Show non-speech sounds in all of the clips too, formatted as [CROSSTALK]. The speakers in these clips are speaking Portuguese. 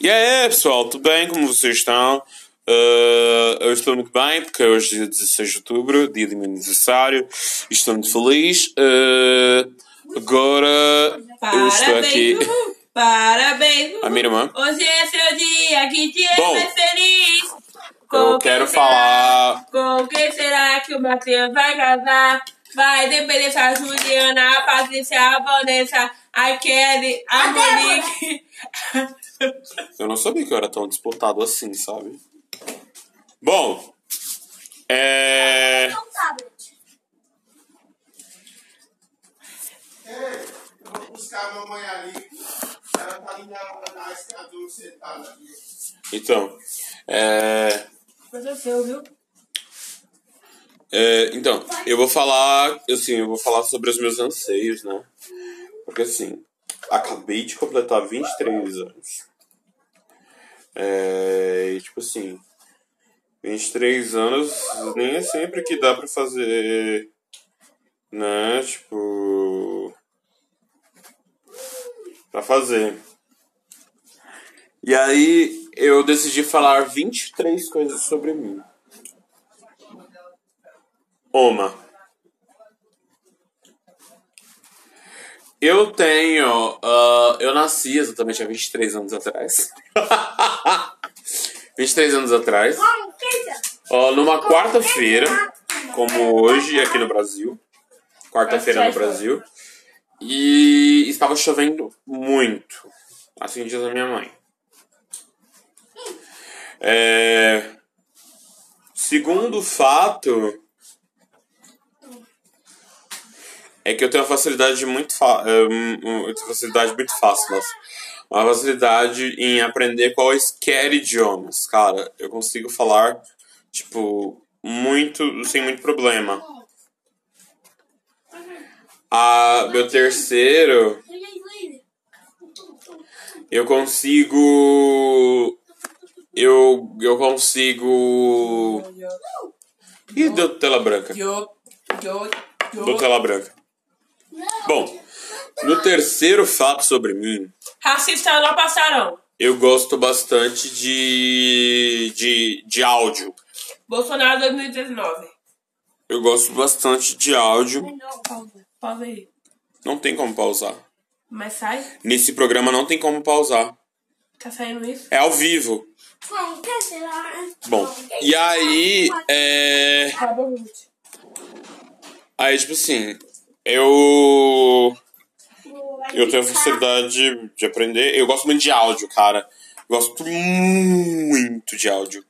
E aí, pessoal, tudo bem? Como vocês estão? Uh, eu estou muito bem, porque hoje é dia 16 de outubro, dia do meu aniversário, e estou muito feliz. Uh, agora, eu estou aqui. Parabéns. Parabéns. A minha irmã. Hoje é seu dia, que dia Bom, mais feliz. Eu Com quero quem será? falar. Com quem será que o Matheus vai casar? Vai depender se a Juliana, a Patrícia, a Vanessa, a Kelly, a Monique. Eu não sabia que eu era tão disputado assim, sabe? Bom, é. Ei, vou buscar a mamãe ali. Ela tá ali na, na escadura sentada ali. Então, é. Mas seu, viu? É, então, eu vou falar, assim, eu vou falar sobre os meus anseios, né? Porque assim, acabei de completar 23 anos. É, e, tipo assim, 23 anos nem é sempre que dá pra fazer, né? Tipo, pra fazer. E aí eu decidi falar 23 coisas sobre mim. Uma. Eu tenho. ah, eu nasci exatamente há 23 anos atrás. [LAUGHS] 23 anos atrás. Ó, numa quarta-feira, como hoje aqui no Brasil. Quarta-feira no Brasil. E estava chovendo muito. Assim diz a minha mãe. É, Segundo fato é que eu tenho uma facilidade muito fa é, facilidade muito fácil, nossa. Uma facilidade em aprender quaisquer idiomas. Cara, eu consigo falar, tipo, muito, sem muito problema. Ah, meu terceiro, eu consigo. Eu, eu consigo. Ih, deu tela branca. Deu tela branca. Bom, no terceiro fato sobre mim, Racista não passarão. eu gosto bastante de, de, de áudio. Bolsonaro 2019. Eu gosto bastante de áudio. Pausa. Pausa aí. Não tem como pausar. Mas sai? Nesse programa não tem como pausar. Tá saindo isso? É ao vivo. Bom, e aí, é. Acabou, gente. Aí, tipo assim, eu. Eu tenho facilidade de, de aprender. Eu gosto muito de áudio, cara. Eu gosto muito de áudio.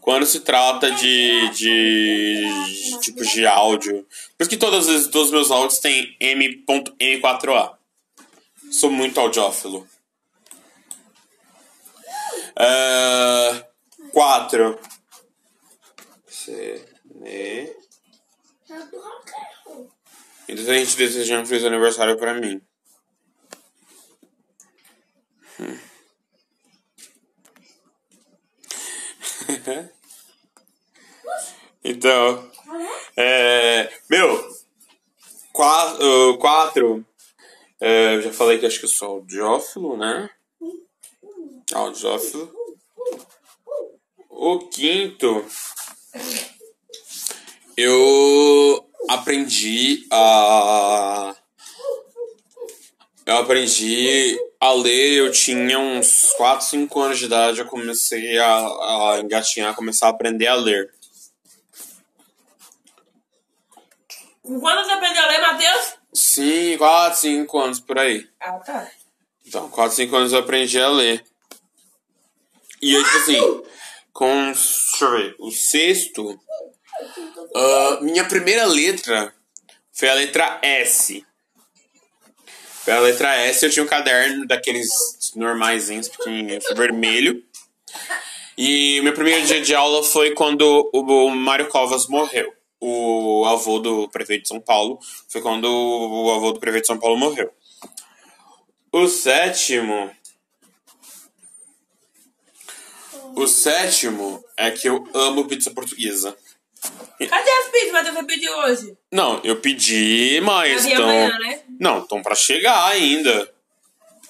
Quando se trata de, de, de tipos de áudio. Por isso que todas as, todos os meus áudios têm M.M4A. Sou muito audiófilo. É, quatro. Então a gente desejando um feliz aniversário pra mim. Hum. [LAUGHS] então, é, meu, quatro, quatro é, eu já falei que acho que eu sou audiófilo, né? Audiófilo. O quinto, eu aprendi a. Eu aprendi a ler, eu tinha uns 4, 5 anos de idade, eu comecei a, a engatinhar, começar a aprender a ler. Com quando você aprendeu a ler, Matheus? Sim, 4, 5 anos por aí. Ah, tá. Então, 4, 5 anos eu aprendi a ler. E aí, tipo assim, com. Deixa eu ver. O sexto. Ah, minha primeira letra foi a letra S. Foi a letra S, eu tinha um caderno daqueles normaisinhos, pequenininhos, vermelho. E meu primeiro dia de aula foi quando o Mário Covas morreu. O avô do prefeito de São Paulo. Foi quando o avô do prefeito de São Paulo morreu. O sétimo. O sétimo é que eu amo pizza portuguesa. Cadê as pizzas Matheus pediu hoje? Não, eu pedi, mas Havia estão. amanhã, né? Não, estão pra chegar ainda.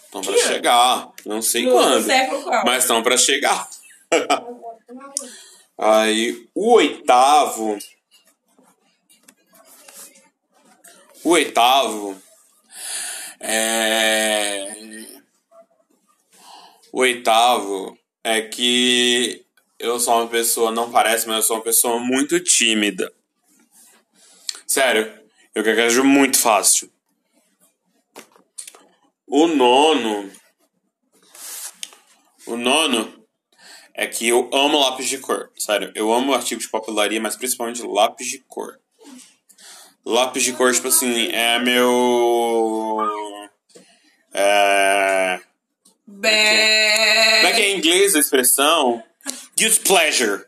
Estão pra ano? chegar. Não sei No, quando. no século qual? Mas estão pra chegar. [LAUGHS] Aí, o oitavo. O oitavo. É. O oitavo é que eu sou uma pessoa, não parece, mas eu sou uma pessoa muito tímida. Sério, eu gaguejo muito fácil. O nono. O nono é que eu amo lápis de cor. Sério, eu amo artigos de papelaria, mas principalmente lápis de cor. Lápis de cor, tipo assim, é meu. É. Como é que é em inglês a expressão? Guilt pleasure.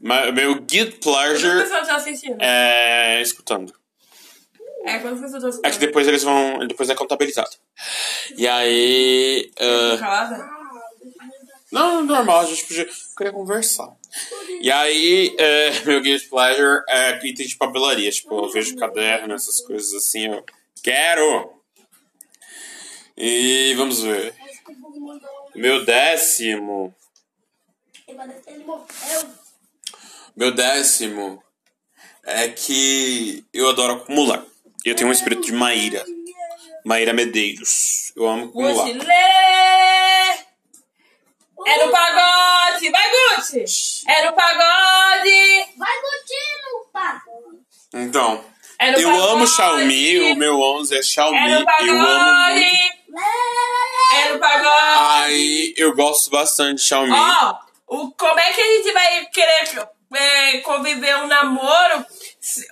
Meu guilt Quantas pleasure pessoas estão assistindo? é. escutando. É, quantas pessoas estão assistindo? É que depois eles vão. Depois é contabilizado. E aí. Calada? Não, normal, a gente podia. eu queria conversar. E aí, é, meu guilty pleasure é item de papelaria. Tipo, eu vejo caderno, essas coisas assim, eu quero! E vamos ver. Meu décimo. Meu décimo é que eu adoro acumular. Eu tenho um espírito de Maíra. Maíra Medeiros. Eu amo acumular. Gucci, lê! É no pagode! Vai, Gucci! É no pagode! Vai curtindo, pá. Então, É no eu pagode! amo Xiaomi, o meu 11 é Xiaomi. É no eu amo muito. pagode! É no pagode! Aí eu gosto bastante de Xiaomi. Ó, o, como é que a gente vai querer é, conviver um namoro,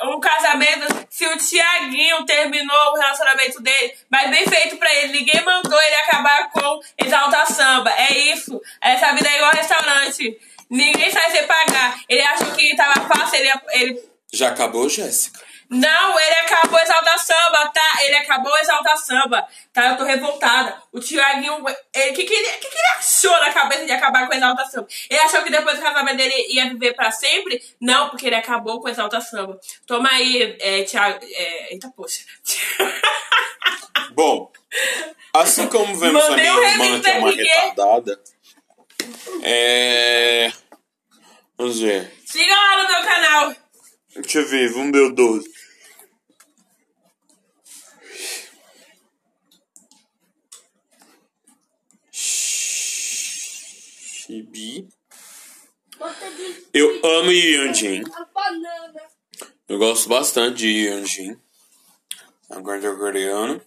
um casamento, se o Tiaguinho terminou o relacionamento dele, mas bem feito pra ele, ninguém mandou ele acabar com Exalta Samba. É isso. Essa vida é igual restaurante. Ninguém sai sem pagar. Ele achou que tava fácil, ele, ele Já acabou, Jéssica? Não, ele acabou Exalta Samba, tá? Ele acabou Exalta Samba, tá? Eu tô revoltada. O Tiaguinho, ele, que, que, ele, que, que ele achou na cabeça de acabar com Exalta Samba? Ele achou que depois do casamento dele ia viver pra sempre? Não, porque ele acabou com Exalta Samba. Toma aí, é, Tiago. É, eita, poxa. [LAUGHS] Bom, assim como vemos a Mandei minha um irmã, que é uma retardada. É. Vamos ver. Siga lá no meu canal. Deixa eu ver, vamos ver o 12. Chibi. Eu amo. A banana. Eu gosto bastante de Yunjin. Agora é coreano.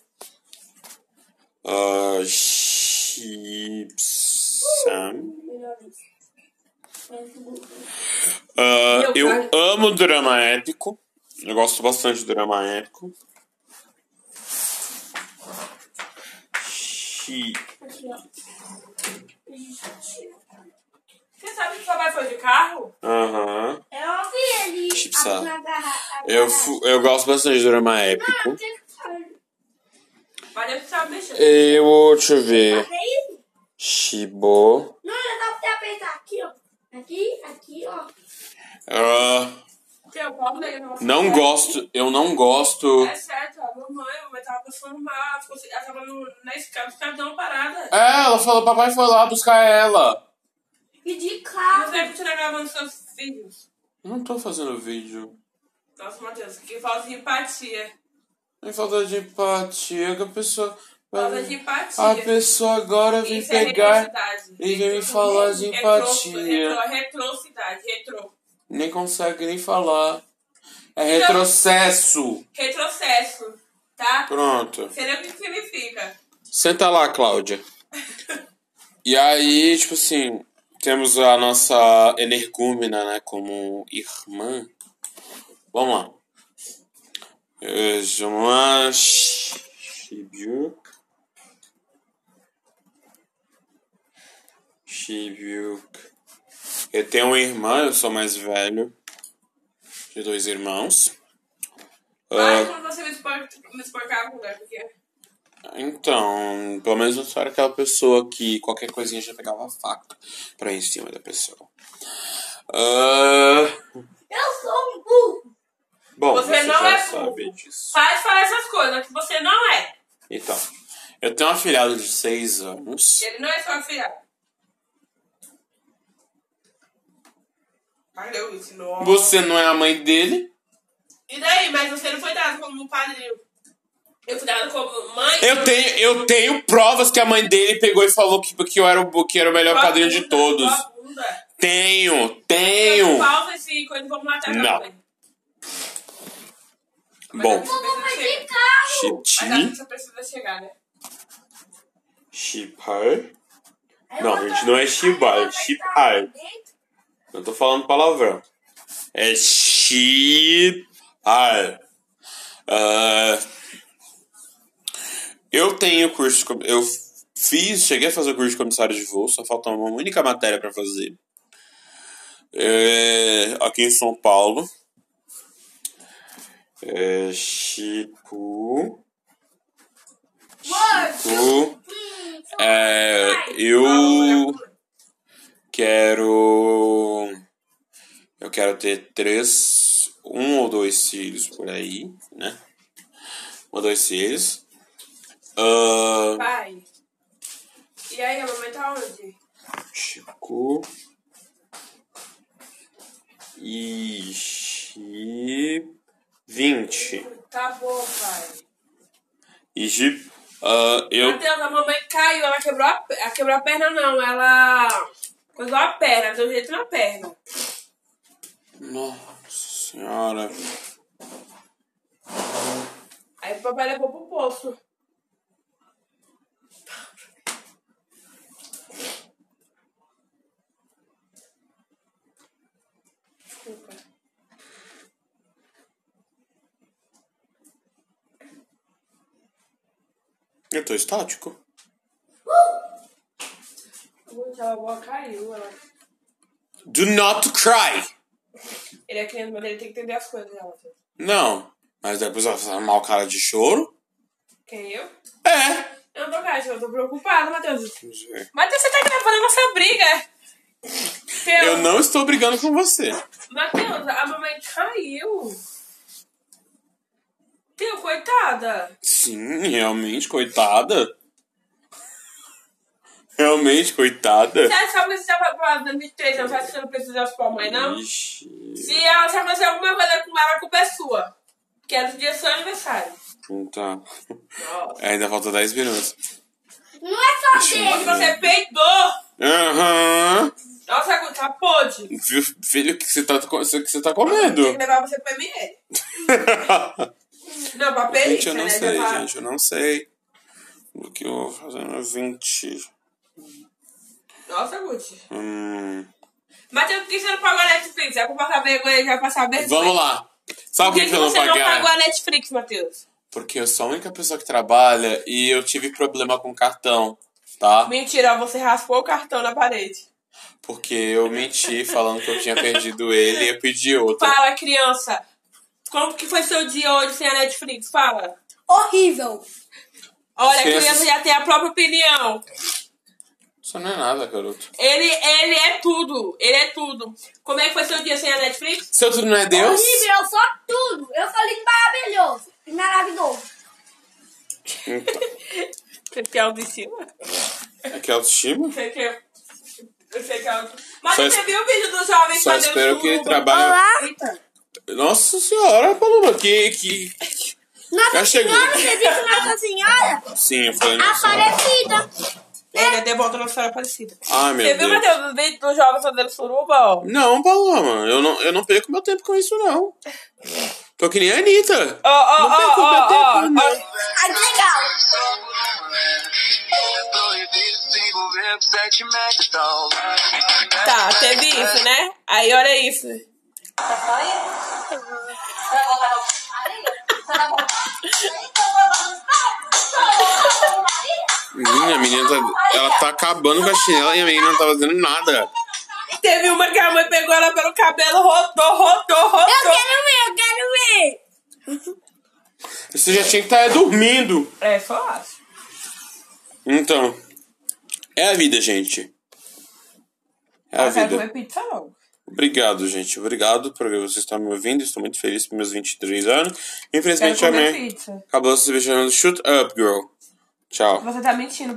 Uh, Shibsam. Ah, eu amo drama épico. Eu gosto bastante de drama épico. Você sabe que sua mãe foi de carro? Aham. Eu ouvi ele Chipsa. abrindo a garrafa. Eu, fu- eu gosto bastante de drama épico. Mas deve saber mexer. Eu, deixa eu ver. Isso? Shibo. Não, é só você apertar aqui, ó. Aqui, aqui, ó. Ah, daí não gosto, eu não gosto. É certo, a mamãe, a mamãe tava passando mal, ficou, ela tava no, na escada, os caras deu uma parada. É, ela falou, papai foi lá buscar ela. E de Você carro. vai continuar gravando seus vídeos. Eu não tô fazendo vídeo. Nossa, Matheus, que falta de empatia. É falta de empatia que a pessoa. Falta de empatia. A pessoa agora vem Isso é pegar retrocidade. e vem me falar de retro- empatia. Retro, retrocidade, retro. Nem consegue nem falar. É retrocesso. Retrocesso, tá? Pronto. Nem o que significa. Senta lá, Cláudia. [LAUGHS] E aí, tipo assim, temos a nossa energúmena, né, como irmã. Vamos lá. Eh, Vamos lá. Shibyuk. Shibyuk. Eu tenho uma irmã, eu sou mais velho. De dois irmãos. Ah, quando você me expor- me exporcar com lugar, porque... Então, pelo menos eu sou aquela pessoa que qualquer coisinha já pegava a faca pra ir em cima da pessoa. Ah, Eu sou um burro. bom, Você você, não já é sabe burro. disso. Faz falar essas coisas que você não é. Então, Eu tenho um afilhado de 6 anos. Ele não é só filha. Mas eu ensinou. Você não é a mãe dele? E daí? Mas você não foi dado como padrinho. Eu fui dado como mãe. Eu tenho, eu tenho provas que a mãe dele pegou e falou que, que, eu, era o, que era o melhor padrinho de bunda, todos. Tenho, tenho. Pausa esse coisa, vamos matar Não. Bom, chegar, né? chipar. Não, gente, não é chipar, é chipar. Eu tô falando palavrão. É chipar. Ah, eu tenho curso eu fiz, cheguei a fazer o curso de comissário de voo, só falta uma única matéria pra fazer. É, aqui em São Paulo. É, Chico. Chico. É, eu quero. Eu quero ter três. Um ou dois filhos por aí, né? Um ou dois filhos. Ah, Pai. E aí, a mamãe tá onde? Chico. E. Chi. 20. Tá bom, pai. Gi- ah, eu. Matheus, a mamãe caiu, ela quebrou a, ela quebrou a perna não, ela coisou a perna, deu jeito na perna. Nossa senhora. Aí o papai levou pro poço. Desculpa. Eu tô estático. Gente, a avó caiu. Ela... Do not cry. Ele é criança, mas ele tem que entender as coisas dela. Não. Mas depois ela faz mal cara de choro. Quem eu? É. Eu tô eu tô preocupada, Matheus. Matheus, você tá gravando a nossa briga. Eu não estou brigando com você. Matheus, a mamãe caiu. Teu, coitada. Sim, realmente, coitada. Realmente, coitada. Você sabe que você vai pra 2023, não sabe que você não precisa da sua mãe, não? Ixi. Se ela se acontecer alguma coisa com ela, a culpa é sua. Que é do dia do seu aniversário. Tá. Nossa. Ainda falta 10 minutos. Não é só dele. Você peidou. Aham. Nossa, tá podre. Viu, Filho, o que você tá, o que você tá Tem comendo? que levar você pro ML. [LAUGHS] Não, pra perícia, gente, eu não né? sei, Já tá- gente, eu não sei. O que eu vou fazer no 20. Nossa, Gucci. Hum. Matheus, por que você não pagou a Netflix? É pra passar vergonha, já passar vergonha. Vamos lá. Sabe Por que, que, que eu não você não pagou a Netflix, Matheus? Porque eu sou a única pessoa que trabalha e eu tive problema com cartão, tá? Mentira, você raspou o cartão na parede. Porque eu menti falando que eu tinha perdido ele e eu pedi outro. Fala, criança. Como que foi seu dia hoje sem a Netflix? Fala. Horrível. Olha, a criança já tem a própria opinião. Isso não é nada, garoto. Ele, ele é tudo. Ele é tudo. Como é que foi seu dia sem a Netflix? Seu tudo não é Deus? Horrível, eu sou tudo. Eu sou lindo maravilhoso. Maravilhoso. Então, Você tem autoestima? é que autoestima? Você quer... Você quer autoestima? Mas Só você es- viu o vídeo do jovem Só fazendo espero que ele trabalhe. Nossa senhora, Paloma, que. que... Nossa Já chegou. Senhora, você disse Nossa Senhora? Sim, eu falei nossa senhora. Aparecida. Ele é devoto Nossa Senhora Aparecida. Ai, meu Você viu, Deus. Matheus, o vídeo do jovem fazendo suruba, ó? Não, Paloma, eu não, eu não perco meu tempo com isso, não. Tô que nem a Anitta. Ó, ó, Não perco ó, meu tempo, não. ó. Ai, que legal. Tá, teve isso, né? Aí olha isso. Menina, a menina tá, ela tá acabando com a chinela e a menina não tá fazendo nada. Teve uma que a mãe pegou ela pelo cabelo, rodou, rodou, Eu rodou. quero ver, eu quero ver. Você já tinha que estar dormindo. É, só acho. Então, é a vida, gente. É a quero vida. pizza, não. Obrigado, gente. Obrigado por vocês estarem me ouvindo. Estou muito feliz por meus 23 anos. Infelizmente, a minha pizza. acabou se chamando Shoot Up Girl. Tchau. Você tá mentindo pra